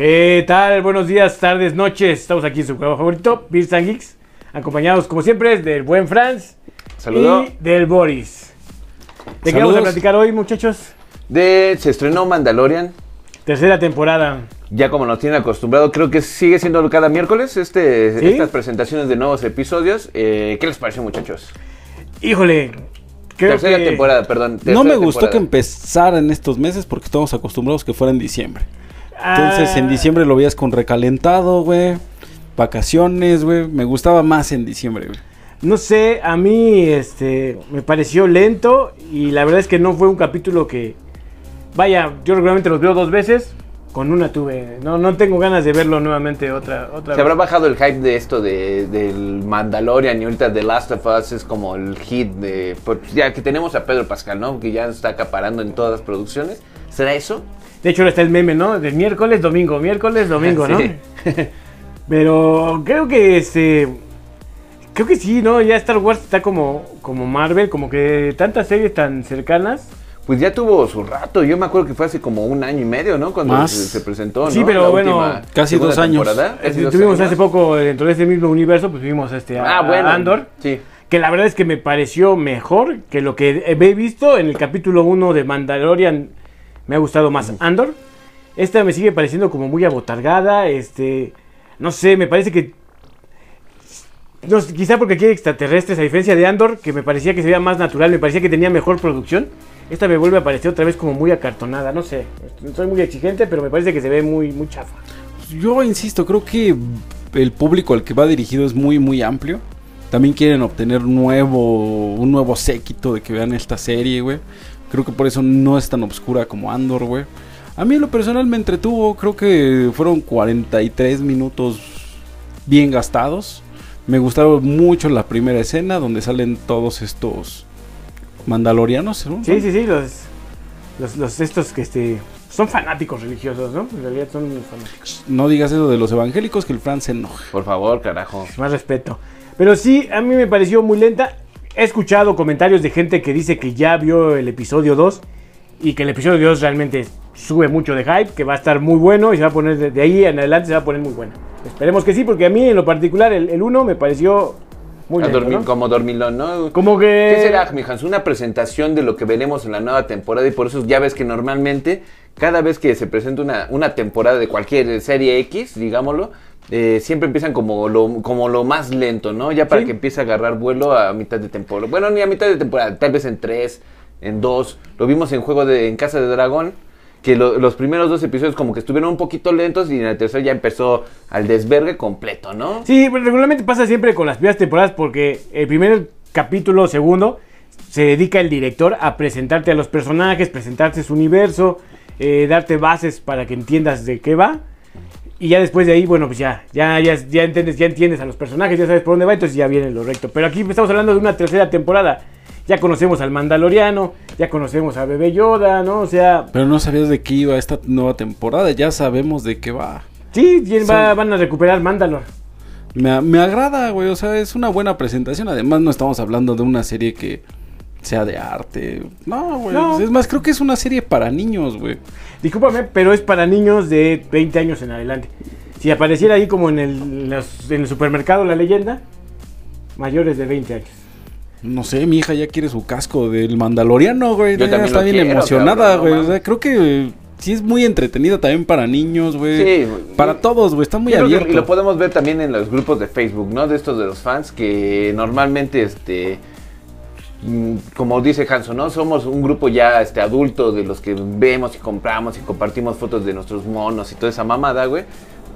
¿Qué tal? Buenos días, tardes, noches. Estamos aquí en su juego favorito, Beers and Geeks, acompañados como siempre del buen Franz Saludo. y del Boris. ¿De qué vamos a platicar hoy, muchachos? De, se estrenó Mandalorian. Tercera temporada. Ya como nos tienen acostumbrado, creo que sigue siendo cada miércoles este, ¿Sí? estas presentaciones de nuevos episodios. Eh, ¿Qué les pareció, muchachos? Híjole, creo tercera que... temporada, perdón. No me gustó temporada. que empezara en estos meses porque estamos acostumbrados que fuera en diciembre. Entonces Ah, en diciembre lo veías con recalentado, güey. Vacaciones, güey. Me gustaba más en diciembre, güey. No sé, a mí este me pareció lento y la verdad es que no fue un capítulo que... Vaya, yo regularmente los veo dos veces, con una tuve. No, no tengo ganas de verlo nuevamente otra, otra Se habrá vez. bajado el hype de esto de, del Mandalorian y ahorita The Last of Us es como el hit de... pues, ya que tenemos a Pedro Pascal, ¿no? Que ya está acaparando en todas las producciones. ¿Será eso? De hecho, ahora está el meme, ¿no? De miércoles, domingo, miércoles, domingo, ¿no? Sí. Pero creo que este. Creo que sí, ¿no? Ya Star Wars está como, como Marvel, como que tantas series tan cercanas. Pues ya tuvo su rato. Yo me acuerdo que fue hace como un año y medio, ¿no? Cuando se, se presentó, Sí, ¿no? pero La bueno, casi dos años. temporada. Casi Este, dos tuvimos años. hace poco, dentro de ese mismo universo, pues tuvimos este, a, Ah, bueno. a Andor. Sí. Que la verdad es que me pareció mejor que lo que he visto en el capítulo 1 de Mandalorian. Me ha gustado más Andor. Esta me sigue pareciendo como muy abotargada. Este. No sé, me parece que. No, quizá porque aquí hay extraterrestres, a diferencia de Andor, que me parecía que se veía más natural, me parecía que tenía mejor producción. Esta me vuelve a parecer otra vez como muy acartonada, no sé. Soy muy exigente, pero me parece que se ve muy, muy chafa. Yo insisto, creo que el público al que va dirigido es muy, muy amplio. También quieren obtener nuevo, un nuevo séquito de que vean esta serie, güey. Creo que por eso no es tan oscura como Andor, güey. A mí en lo personal me entretuvo, creo que fueron 43 minutos bien gastados. Me gustaron mucho la primera escena donde salen todos estos mandalorianos, ¿no? Sí, sí, sí, los, los, los estos que este, son fanáticos religiosos, ¿no? En realidad son fanáticos. No digas eso de los evangélicos que el Fran se enoja. Por favor, carajo. Más respeto. Pero sí, a mí me pareció muy lenta. He escuchado comentarios de gente que dice que ya vio el episodio 2 y que el episodio 2 realmente sube mucho de hype, que va a estar muy bueno y se va a poner de, ahí en adelante se va a poner muy buena. Esperemos que sí, porque a mí en lo particular el 1 me pareció muy lento, dormir, ¿no? Como dormilón, ¿no? Como que... ¿Qué será, mijans? Una presentación de lo que veremos en la nueva temporada y por eso ya ves que normalmente cada vez que se presenta una, una temporada de cualquier serie X, digámoslo, eh, siempre empiezan como lo, como lo más lento, ¿no? Ya para Sí. que empiece a agarrar vuelo a mitad de temporada. Bueno, ni a mitad de temporada, tal vez en tres, en dos. Lo vimos en Juego de en Casa de Dragón. Que lo- los primeros dos episodios como que estuvieron un poquito lentos y en el tercer ya empezó al desvergue completo, ¿no? Sí, pues, regularmente pasa siempre con las primeras temporadas porque el primer capítulo, segundo, se dedica el director a presentarte a los personajes, presentarte su universo, eh, darte bases para que entiendas de qué va. Y ya después de ahí, bueno, pues ya, ya, ya, ya entiendes, ya entiendes a los personajes, ya sabes por dónde va, entonces ya viene lo recto. Pero aquí estamos hablando de una tercera temporada. Ya conocemos al Mandaloriano, ya conocemos a Bebé Yoda, ¿no? O sea, Pero no sabías de qué iba esta nueva temporada, ya sabemos de qué va. sí, ¿quién va- Son- van a recuperar Mandalor. Me, me agrada, güey, o sea, es una buena presentación. Además, no estamos hablando de una serie que sea de arte. No, güey. No. Es más, creo que es una serie para niños, güey. Discúlpame, pero es para niños de 20 años en adelante. Si apareciera ahí como en el, en el supermercado la leyenda, mayores de 20 años. No sé, mi hija ya quiere su casco del Mandaloriano, güey. Yo también está lo bien quiero, emocionada, cabrón, no güey. o sea, creo que eh, sí es muy entretenida también para niños, güey. Sí, güey. Para todos, güey. Está muy creo que- abierto. y lo podemos ver también en los grupos de Facebook, ¿no? De estos de los fans que normalmente, este, como dice Hanson, ¿no? Somos un grupo ya, este, adulto de los que vemos y compramos y compartimos fotos de nuestros monos y toda esa mamada, güey.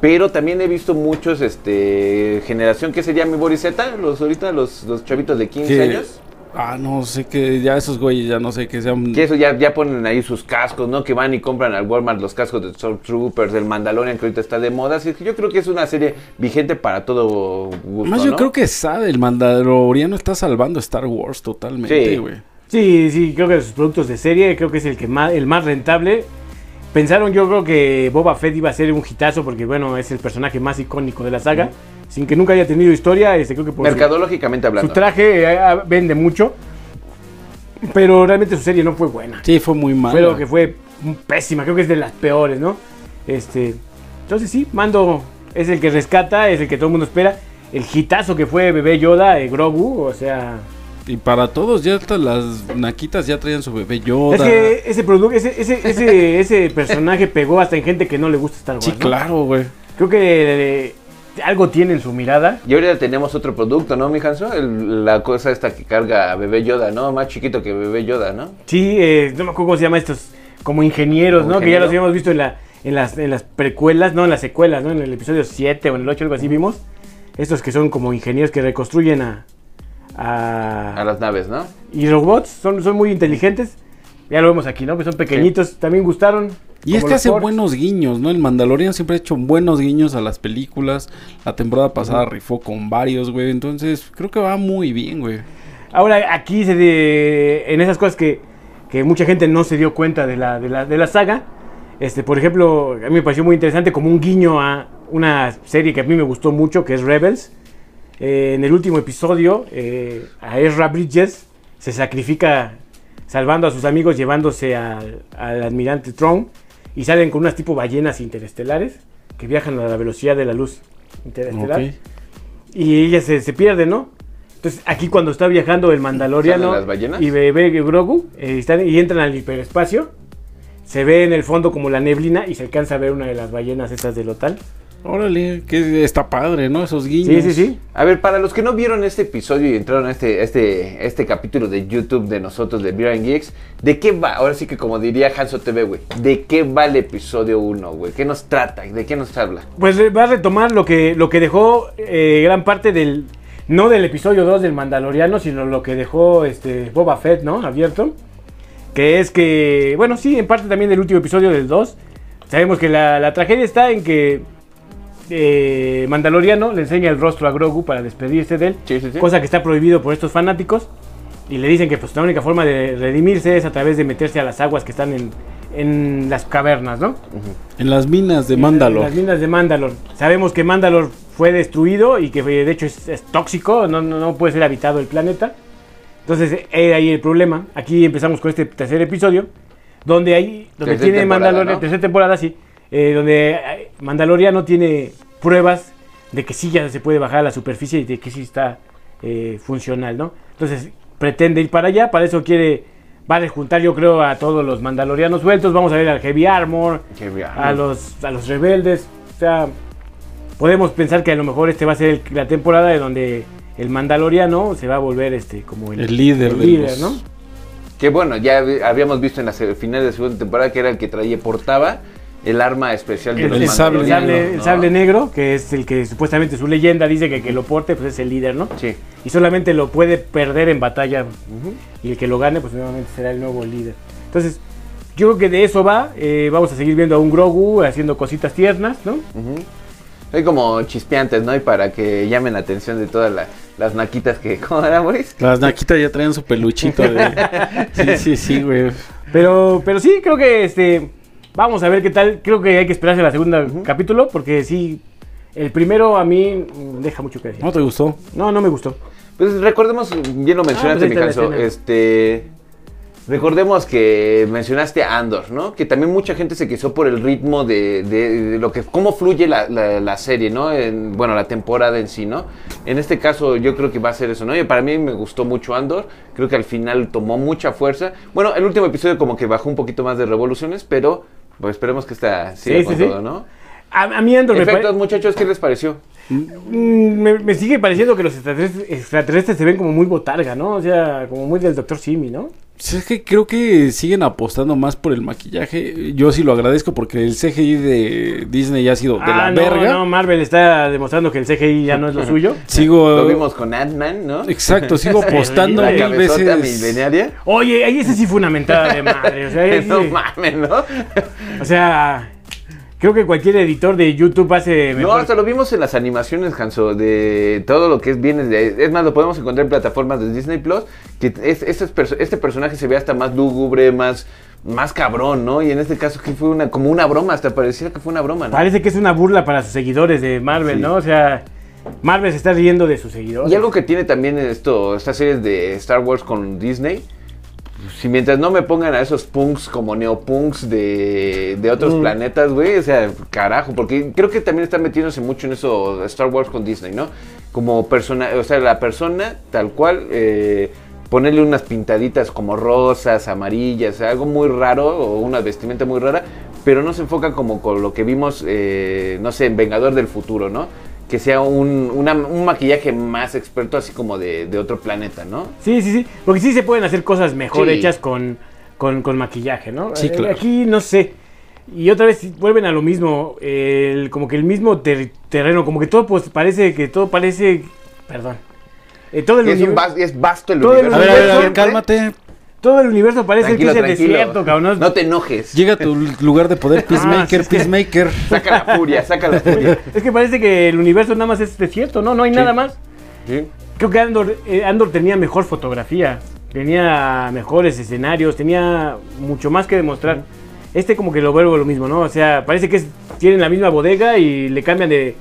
Pero también he visto muchos, este, generación, ¿qué sería mi Boriseta? Los ahorita, los, los chavitos de 15 Que- años. Ah, no sé que ya esos güeyes ya no sé que sean. Que eso ya, ya ponen ahí sus cascos, ¿no? Que van y compran al Walmart los cascos de Stormtroopers, del Mandalorian, que ahorita está de moda. Así que yo creo que es una serie vigente para todo gusto, Más yo ¿no? creo que sabe, el Mandaloriano está salvando Star Wars totalmente, Sí. güey. Sí, sí, creo que de sus productos de serie, creo que es el que más, el más rentable. Pensaron, yo creo que Boba Fett iba a ser un hitazo porque, bueno, es el personaje más icónico de la saga. Sin que nunca haya tenido historia, este, creo que por su- Mercadológicamente su, hablando. traje eh, ah, vende mucho. Pero realmente su serie no fue buena. Sí, fue muy mal. Fue lo que fue pésima, creo que es de las peores, ¿no? Este. Entonces sí, Mando es el que rescata, es el que todo el mundo espera. El hitazo que fue Bebé Yoda, eh, Grogu, o sea... Y para todos, ya hasta las naquitas ya traían su bebé Yoda. Es que ese, producto, ese, ese, ese, ese personaje pegó hasta en gente que no le gusta Star Wars. Sí, ¿no? claro, güey. Creo que eh, algo tiene en su mirada. Y ahorita tenemos otro producto, ¿no, mi Hanso? El- la cosa esta que carga a bebé Yoda, ¿no? Más chiquito que bebé Yoda, ¿no? Sí, eh, no me acuerdo cómo se llama estos, como ingenieros, Como ¿no? Que ya los habíamos visto en, la, en, las, en las precuelas, no en las secuelas, ¿no? En el episodio 7 o en el 8, algo así vimos. Estos que son como ingenieros que reconstruyen a... a- A las naves, ¿no? y robots, son, son muy inteligentes. Ya lo vemos aquí, ¿no? Que son pequeñitos, también gustaron. Y es como que los hace buenos guiños, ¿no? El Mandalorian siempre ha hecho buenos guiños a las películas. La temporada pasada rifó con varios, güey. Entonces, creo que va muy bien, güey. Ahora, aquí se de, en esas cosas que, que mucha gente no se dio cuenta de la, de la, de la saga. Este, por ejemplo, a mí me pareció muy interesante como un guiño a una serie que a mí me gustó mucho, que es Rebels. Eh, en el último episodio, eh, a Ezra Bridges se sacrifica salvando a sus amigos, llevándose al, al almirante Tron. Y salen con unas tipo ballenas interestelares que viajan a la velocidad de la luz interestelar. Y ella se, se pierde, ¿no? Entonces, aquí cuando está viajando el Mandaloriano y ve, ve Grogu eh, están- y entran al hiperespacio, se ve en el fondo como la neblina y se alcanza a ver una de las ballenas estas del hotel. Órale, que está padre, ¿no? Esos Sí, guiños. sí, sí. A ver, para los que no vieron este episodio y entraron a este, este, este capítulo de YouTube de nosotros de Beer and Geeks, ¿de qué va? Ahora sí que como diría Hanso TV, güey, ¿de qué va el episodio 1, güey? ¿Qué nos trata? ¿De qué nos habla? Pues eh, va a retomar lo que, lo que dejó eh, gran parte del. No del episodio 2 del Mandaloriano, sino lo que dejó este Boba Fett, ¿no? Abierto. Que es que. Bueno, sí, en parte también del último episodio del 2. Sabemos que la, la tragedia está en que. Eh, Mandaloriano le enseña el rostro a Grogu para despedirse de él. Sí, sí, sí. Cosa que está prohibido por estos fanáticos. Y le dicen que pues la única forma de redimirse es a través de meterse a las aguas que están en, en las cavernas, ¿no? En las minas de En Mandalor. Las minas de Mandalor. Sabemos que Mandalor fue destruido y que eh, de hecho es, es tóxico, no, no, no puede ser habitado el planeta. Entonces, eh, ahí el problema. Aquí empezamos con este tercer episodio, donde hay, donde Tercer tiene Mandalorian, ¿no? tercera temporada, sí, eh, donde eh, Mandaloriano tiene pruebas de que sí ya se puede bajar a la superficie y de que sí está eh, funcional, ¿no? Entonces, pretende ir para allá, para eso quiere, va a rejuntar yo creo a todos los mandalorianos sueltos, vamos a ver al Heavy Armor, Qué bien. a los, a los rebeldes. O sea, podemos pensar que a lo mejor este va a ser el- la temporada de donde el Mandaloriano se va a volver este como el, El líder el de líder, los- ¿no? Que bueno, ya habíamos visto en la final de la segunda temporada que era el que traía, portaba el arma especial de El, los el sable, el sable- el ¿no? sable negro, que es el que supuestamente su leyenda dice que el que lo porte pues es el líder, ¿no? Sí. Y solamente lo puede perder en batalla. Y el que lo gane, pues nuevamente será el nuevo líder. Entonces, yo creo que de eso va. eh, vamos a seguir viendo a un Grogu haciendo cositas tiernas, ¿no? Hay como chispeantes, ¿no? Y para que llamen la atención de todas la- las naquitas que... ¿Cómo era, Boris? Las naquitas ya traían su peluchito de... Sí, sí, sí, güey. Pero, pero sí, creo que este. Vamos a ver qué tal. Creo que hay que esperarse la segunda capítulo. Porque sí. El primero a mí deja mucho que decir. ¿No te gustó? No, no me gustó. Pues recordemos, bien lo mencionaste, pues ahí mi escena. este... Recordemos que mencionaste a Andor, ¿no? Que también mucha gente se quejó por el ritmo de, de- de lo que, cómo fluye la, la- la serie, ¿no? En, bueno, la temporada en sí, ¿no? En este caso yo creo que va a ser eso, ¿no? Y para mí me gustó mucho Andor, creo que al final tomó mucha fuerza. Bueno, el último episodio como que bajó un poquito más de revoluciones, pero pues esperemos que siga Sí, con sí, todo, ¿no? A, a mí Andor me, Efectos, pare- muchachos, ¿qué les pareció? mm, me, me sigue pareciendo que los extraterrestres, extraterrestres se ven como muy botarga, ¿no? O sea, como muy del Doctor Simi, ¿no? Sí, es que creo que siguen apostando más por el maquillaje. Yo sí lo agradezco porque el CGI de Disney ya ha sido de la Ah, no, verga. no, Marvel está demostrando que el CGI ya no es lo suyo. Sigo. Lo vimos con Ant-Man, ¿no? Exacto, sigo apostando La mil veces. milenaria. Oye, ahí ese sí fue una mentada de madre. O sea, ahí no sí- mames, ¿no? o sea, creo que cualquier editor de YouTube hace No, hasta lo vimos en las animaciones, Hanso, de todo lo que es viene de... Es más, lo podemos encontrar en plataformas de Disney Plus, que es, este, perso- este personaje se ve hasta más lúgubre, más, más cabrón, ¿no? Y en este caso que fue una, como una broma, hasta parecía que fue una broma, ¿no? Parece que es una burla para sus seguidores de Marvel, Sí. ¿no? O sea, Marvel se está riendo de sus seguidores. Y algo que tiene también esto, estas series de Star Wars con Disney, si mientras no me pongan a esos punks como neopunks de, de otros Mm. planetas, güey, o sea, carajo, porque creo que también están metiéndose mucho en eso Star Wars con Disney, ¿no? Como persona, o sea, la persona tal cual, eh, ponerle unas pintaditas como rosas, amarillas, algo muy raro o una vestimenta muy rara, pero no se enfocan como con lo que vimos, eh, no sé, en Vengador del Futuro, ¿no? Que sea un, una- un maquillaje más experto, así como de, de otro planeta, ¿no? Sí, sí, sí. Porque sí se pueden hacer cosas mejor Sí. hechas con, con, con maquillaje, ¿no? Sí, Eh, claro. Aquí no sé. Y otra vez vuelven a lo mismo. el- como que el mismo ter- terreno. Como que todo pues, parece que todo parece. Perdón. Eh, todo, el Es, un es vasto el Todo el universo. A ver, a ver, a ver, Siempre. cálmate. Todo el universo parece Tranquilo, que es el desierto, cabrón. No te enojes. Llega a tu lugar de poder, Peacemaker, sí, es que- Peacemaker. Saca la furia, saca la furia. Es que parece que el universo nada más es desierto, ¿no? No hay Sí. nada más. Sí. Creo que Andor, eh, Andor tenía mejor fotografía, tenía mejores escenarios, tenía mucho más que demostrar. Este como que lo vuelvo lo mismo, ¿no? O sea, parece que es- tienen la misma bodega y le cambian de...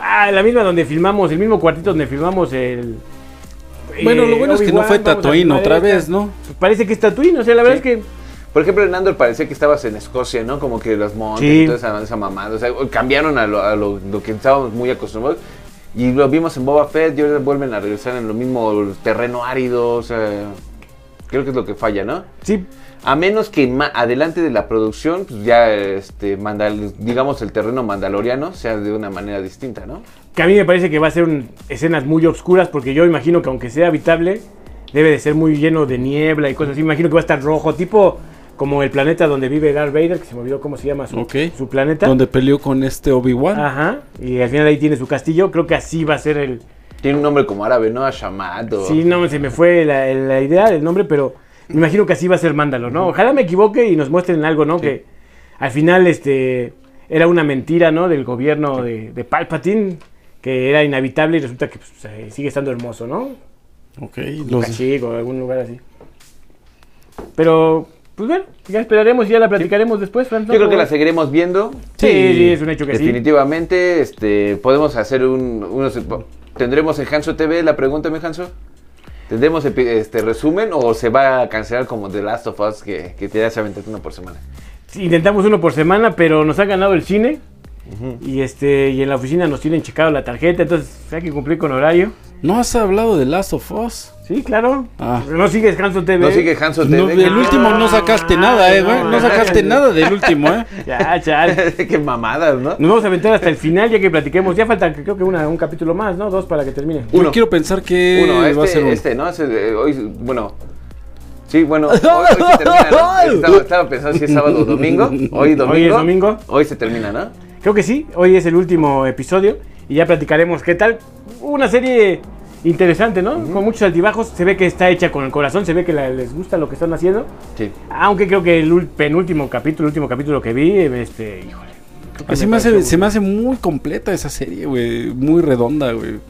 Ah, la misma donde filmamos, el mismo cuartito donde filmamos el... Bueno, eh, lo bueno es que no fue Tatooine otra vez, ¿no? Parece que es Tatooine, o sea, la verdad Sí. es que... Por ejemplo, en Andor parecía que estabas en Escocia, ¿no? Como que los montes Sí. y toda esa, esa mamada. O sea, cambiaron a, lo, a lo- lo que estábamos muy acostumbrados. Y lo vimos en Boba Fett y ahora vuelven a regresar en lo mismo terreno árido. O sea, creo que es lo que falla, ¿no? Sí, A menos que adelante de la producción, pues ya, este, mandal- digamos, el terreno mandaloriano sea de una manera distinta, ¿no? que a mí me parece que va a ser un- escenas muy oscuras porque yo imagino que aunque sea habitable, debe de ser muy lleno de niebla y cosas así. Imagino que va a estar rojo, tipo como el planeta donde vive Darth Vader, que se me olvidó cómo se llama su, planeta. Donde peleó con este Obi-Wan. Ajá, y al final ahí tiene su castillo. Creo que así va a ser el... Tiene un nombre como árabe, ¿no? Ashamad o... Sí, no, se me fue la, la idea del nombre, pero me imagino que así va a ser Mándalo, ¿no? Ojalá me equivoque y nos muestren algo, ¿no? Que al final este era una mentira, ¿no? Del gobierno de, de Palpatine, que era inhabitable y resulta que pues, sigue estando hermoso, ¿no? Ok, Los... los, o algún lugar así. Pero, pues bueno, ya esperaremos y ya la platicaremos después, Fran. Yo creo que la seguiremos viendo. Sí, sí, es un hecho que sí. Definitivamente, este, podemos hacer un, unos, tendremos en Hanso TV la pregunta, mi Hanso. ¿Tendremos este resumen o se va a cancelar como The Last of Us que, que te das aventarte uno por semana? Sí, Intentamos uno por semana, pero nos ha ganado el cine. Y este y en la oficina nos tienen checado la tarjeta, entonces hay que cumplir con horario. ¿No has hablado de Last of Us? Sí, claro. Ah. No sigues Hanson TV. No sigue Hanso No, TV. del último no sacaste nada, eh, güey. No sacaste nada del último, eh. Ya, chale. Qué mamadas, ¿no? Nos vamos a aventar hasta el final ya que platiquemos. Ya falta creo que una, un capítulo más, ¿no? Dos para que termine. Yo Uno. quiero pensar que Uno, va a ser este, un... este, ¿no? Hoy, bueno. Sí, bueno, hoy, hoy se termina, ¿no? Estaba, estaba pensando si es sábado o domingo. Hoy domingo. Hoy es domingo. Hoy se termina, ¿no? Creo que sí, hoy es el último episodio y ya platicaremos qué tal. Una serie interesante, ¿no? Con muchos altibajos. Se ve que está hecha con el corazón, se ve que la- les gusta lo que están haciendo. Sí. Aunque creo que el penúltimo capítulo, el último capítulo que vi, este, híjole. Así me hace, se me hace muy completa esa serie, güey. Muy redonda, güey.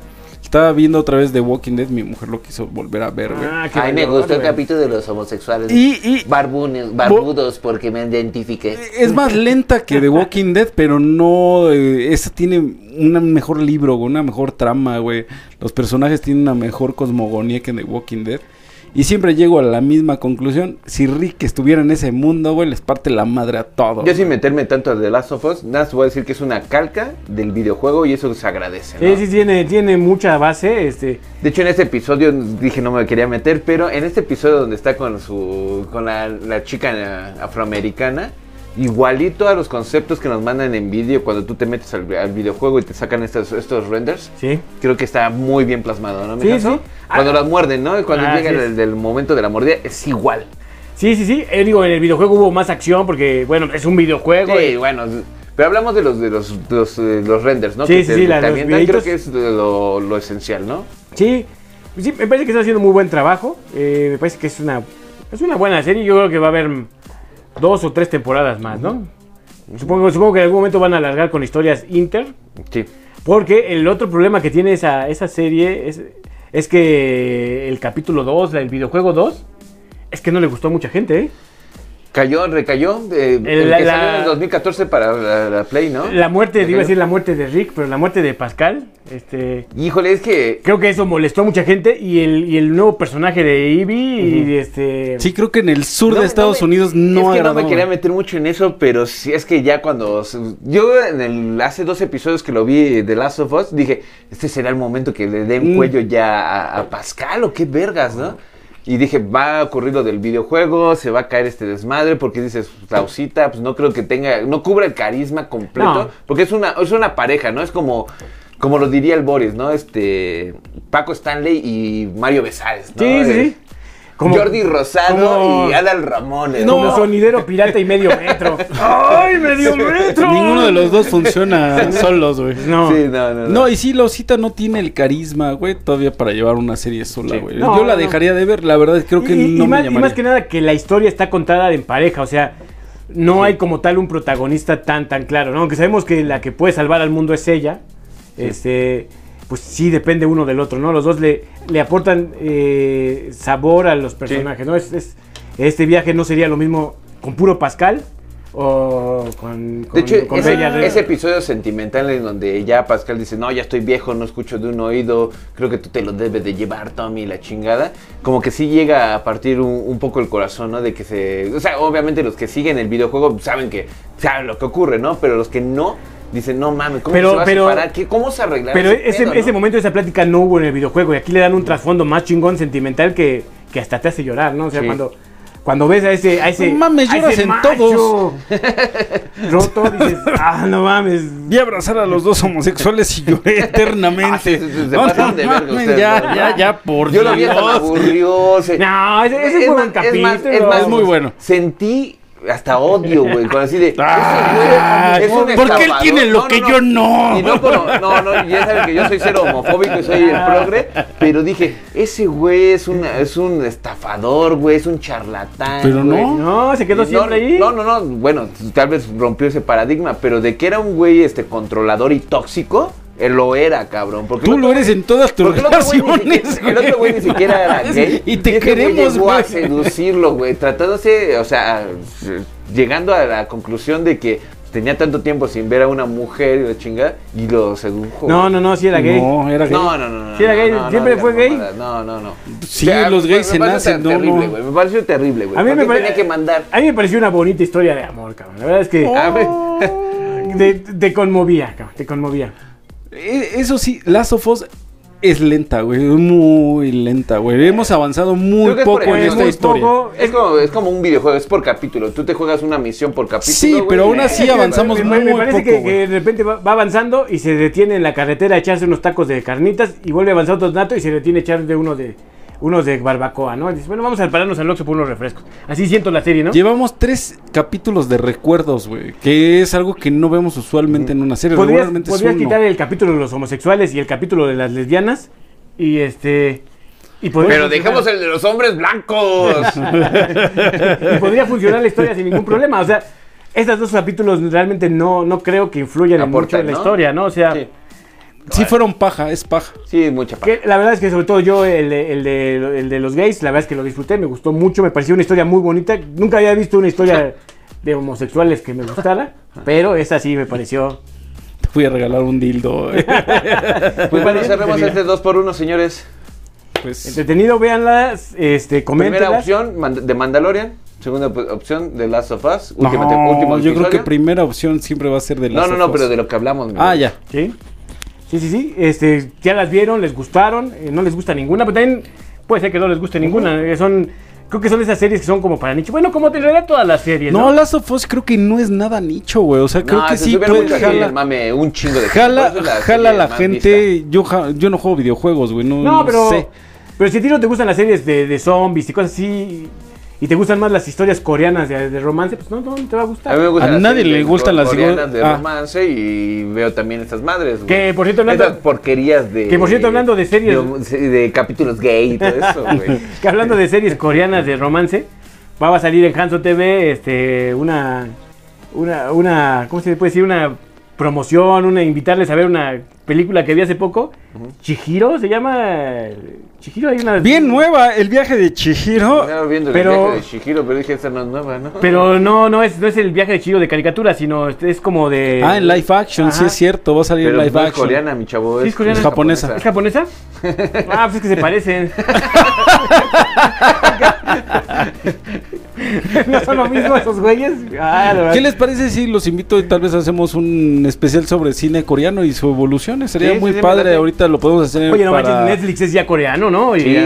Estaba viendo otra vez The Walking Dead, mi mujer lo quiso volver a ver, güey. Ah, qué Ay, me gustó el capítulo de los homosexuales. Y, y Barbunes, barbudos, porque me identifiqué. es más lenta que The Walking Dead, pero no. eh, esa tiene un mejor libro, una mejor trama, güey. Los personajes tienen una mejor cosmogonía que The Walking Dead. Y siempre llego a la misma conclusión. Si Rick estuviera en ese mundo, güey, les parte la madre a todos. Yo sin meterme tanto a The Last of Us, nada, más voy a decir que es una calca del videojuego y eso se agradece, ¿no? Sí, sí, tiene, tiene mucha base. Este, De hecho, en este episodio dije no me quería meter, pero en este episodio donde está con su con la, la chica afroamericana, igualito a los conceptos que nos mandan en vídeo cuando tú te metes al, al videojuego y te sacan estos, estos renders, sí. creo que está muy bien plasmado, ¿no? Sí, sí. Cuando Ah. las muerden, ¿no? Cuando Ah, llega sí. el, del momento de la mordida, es igual. Sí, sí, sí. Eh, digo, en el videojuego hubo más acción porque, bueno, es un videojuego. Sí, y- bueno, pero hablamos de los de los, de los, eh, los renders, ¿no? Sí, que sí, te- sí, la- te los avientan, creo que es lo, lo esencial, ¿no? Sí, sí, me parece que está haciendo muy buen trabajo. Eh, me parece que es una, es una buena serie. Yo creo que va a haber dos o tres temporadas más, ¿no? Supongo, supongo que en algún momento van a alargar con historias inter. Sí. Porque el otro problema que tiene esa, esa serie es, es que el capítulo 2, el videojuego 2, es que no le gustó a mucha gente, ¿eh? Cayó, recayó. eh, el, El- la- que salió en el 2014 para la, la Play, ¿no? La muerte, iba a decir la muerte de Rick, pero la muerte de Pascal, este... Híjole, es que. Creo que eso molestó a mucha gente y el, y el nuevo personaje de Eevee y este... Sí, creo que en el sur No, de no Estados me- Unidos no Es que no agradó, me quería meter mucho en eso, pero sí es que ya cuando. Yo en el, hace dos episodios que lo vi de Last of Us, dije: Este será el momento que le den Mm. cuello ya a, a Pascal o qué vergas, ¿no? Y dije, va a ocurrir lo del videojuego, se va a caer este desmadre, porque dices, Rausita, pues no creo que tenga, no cubre el carisma completo, No. porque es una, es una pareja, ¿no? Es como, como lo diría el Boris, ¿no? Este, Paco Stanley y Mario Besares, ¿no? Sí, sí. Como, Jordi Rosado como- y Adal Ramones. como ¿no? sonidero pirata y medio metro. ¡Ay, medio metro! Ninguno de los dos funciona solos, güey. No. Sí, no, no, no. No, y sí, Losita no tiene el carisma, güey, todavía para llevar una serie sola, Sí. güey. No, Yo la no. dejaría de ver, la verdad, creo que y, y no me más, y llamaría. más que nada que la historia está contada en pareja, o sea, no hay como tal un protagonista tan tan claro, ¿no? Aunque sabemos que la que puede salvar al mundo es ella, este, pues sí depende uno del otro, ¿no? Los dos le, le aportan eh, sabor a los personajes, ¿no? Es, es- este viaje no sería lo mismo con puro Pascal o con, con, De hecho, con ese, Bella Red. ese episodio sentimental en donde ya Pascal dice, no, ya estoy viejo, no escucho de un oído, creo que tú te lo debes de llevar, Tommy, la chingada, como que sí llega a partir un, un poco el corazón, ¿no? De que se... O sea, obviamente los que siguen el videojuego saben que saben lo que ocurre, ¿no? Pero los que no, dicen, no mames, ¿cómo Pero- se va pero- a separar? ¿Qué, ¿Cómo se arreglará Pero ese, pedo, ese no? momento, esa plática no hubo en el videojuego y aquí le dan un trasfondo más chingón sentimental que, que hasta te hace llorar, ¿no? O sea, Sí. cuando, cuando ves a ese, a ese, No mames, a lloras ese en macho todos. roto, dices, ah, no mames. Vi abrazar a los dos homosexuales y lloré eternamente. Ah, se No, no de verga ustedes, ya, ¿no? ya, ya, por Yo lo vi Dios. hasta me aburrió. se- No, ese, ese Es fue más- buen es más- capítulo. es más, Es muy bueno. Sentí hasta odio, güey, con así de... Ah, ese güey es un ¿por qué él tiene lo que yo no? Y no, no, no, ya saben que yo soy cero homofóbico y soy el progre, pero dije, ese güey es, una, es un estafador, güey, es un charlatán, Pero güey. no. No, se quedó Y siempre ahí. No, no, no, bueno, tal vez rompió ese paradigma, pero de que era un güey este controlador y tóxico, él lo era, cabrón. Porque Tú lo eres güey- en todas tus porque el otro güey ni relaciones. siquiera- El otro güey ni siquiera era gay. Y te ese güey queremos, llegó a güey. seducirlo, güey. Tratándose, o sea, llegando a la conclusión de que tenía tanto tiempo sin ver a una mujer y la chingada, y lo sedujo. No, no, no, sí era gay. No, era gay. No, no, no, no. Sí era gay, no, no, siempre fue gay. No, no, no. Sí, los gays se nacen, no, terrible, no. güey. Me pareció terrible, güey. A mí ¿Por me pare- tenía que mandar. A mí me pareció una bonita historia de amor, cabrón. La verdad es que A ver. te, te conmovía, cabrón, te conmovía. Eh, Eso sí, Last of Us es lenta, güey. Muy lenta, güey. Hemos avanzado muy por poco en esta muy historia. poco. Es como, es como un videojuego, es por capítulo. Tú te juegas una misión por capítulo. Sí, güey, pero aún así avanzamos me, me- me muy parece poco, que, de repente va, va avanzando y se detiene en la carretera a echarse unos tacos de carnitas y vuelve a avanzar otro nato y se detiene a echar de uno de unos de barbacoa, ¿no? Y bueno, vamos a pararnos al Oxxo por unos refrescos. Así siento la serie, ¿no? Llevamos tres capítulos de recuerdos, güey. Que es algo que no vemos usualmente en una serie. Podrías, podrías quitar el capítulo de los homosexuales y el capítulo de las lesbianas y este y podría Pero dejemos el de los hombres blancos. y podría funcionar la historia sin ningún problema. O sea, estos dos capítulos realmente no, no creo que influyan en mucho en la ¿no? historia, ¿no? O sea, Sí. Sí fueron paja, es paja. Sí, mucha paja. que la verdad es que sobre todo yo, el, de- el, de, el de los gays, la verdad es que lo disfruté, me gustó mucho, me pareció una historia muy bonita. Nunca había visto una historia de homosexuales que me gustara, pero esa sí me pareció... Te fui a regalar un dildo. Pues bueno, cerremos este 2 por 1 señores. pues, Entretenido, véanlas, este, Primera opción de Mandalorian. Segunda op- opción de Last of Us. no, Última último yo creo que primera opción siempre va a ser de No, Last no, of no, Us. pero de lo que hablamos. Ah, ya. Sí, sí, sí, sí. Este, ya las vieron, les gustaron, eh, no les gusta ninguna, pero también puede ser que no les guste ninguna. eh, son, creo que son esas series que son como para nicho. Bueno, como te realidad todas las series. No, No, Last of Us creo que no es nada nicho, güey. O sea, creo No, que se sí puede jalar. mame, un chingo de. Jala, es jala la gente. Yo, ja- yo no juego videojuegos, güey. No, No, pero, sé. pero si a ti no te gustan las series de, de zombies y cosas así, y te gustan más las historias coreanas de, de romance, pues no, no, no te va a A gustar. mí me gustan A las nadie le gustan las coreanas de ah. romance y veo también estas madres. güey. Que, por cierto, hablando- Esas porquerías de. Que, por cierto, hablando de series- De, de capítulos gay y todo eso, güey. Que hablando de series coreanas de romance, va a salir en Hanso TV este, una, una, una, ¿cómo se puede decir? Una promoción, una invitarles a ver una película que vi hace poco. Chihiro se llama. Chihiro hay una. Bien nueva, el viaje de Chihiro. Estaba viendo Pero- el viaje de Shihiro, pero dije, esa no es nueva, ¿no? Pero no, no es, no es el viaje de Chihiro de caricatura, sino es, como de. Ah, en live action, sí Ajá. es cierto, va a salir en live no es action. coreana, mi chavo. Sí, es coreana. Es japonesa. ¿Es japonesa? Ah, pues es que se parecen. ¿No son lo mismo esos güeyes? Ah. ¿Qué les parece si los invito y tal vez hacemos un especial sobre cine coreano y su evolución? Sería Sí, muy sí, padre, ahorita lo podemos hacer Oye, no para- manches, Netflix es ya coreano, ¿no? Y, Sí,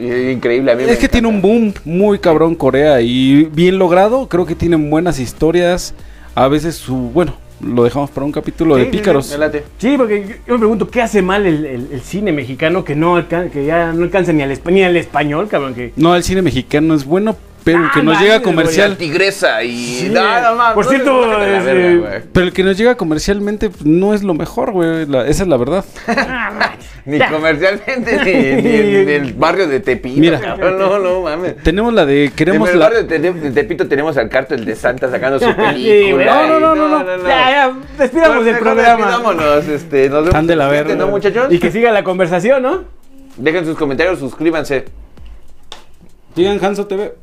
y Increíble. A mí Es que tiene un boom muy cabrón Corea y bien logrado, creo que tienen buenas historias, a veces su, bueno, lo dejamos para un capítulo de Sí, sí, sí, pícaros. Sí, porque yo- yo me pregunto, ¿qué hace mal el, el- el cine mexicano que no alcan- que ya no alcanza ni al, espa- ni al español, cabrón? Que... No, el cine mexicano es bueno, pero el que Ah, nos llega comercial, tigresa y Sí. nada más. Por no, cierto, es, verga, eh, pero el que nos llega comercialmente pues, no es lo mejor, güey, la- esa es la verdad. Ni comercialmente, ni, ni en el barrio de Tepito. Mira. cabrón, no, no mames. Tenemos la de queremos en el la barrio de, Te- de Tepito tenemos al cártel de Santa sacando su película. No, no, no, no, no. Ya, ya, despidamos del programa. despidámonos, este, nos vemos Están de la verga. ¿no, muchachos? Y que siga la conversación, ¿no? Dejen sus comentarios, suscríbanse. Digan Hanso TV.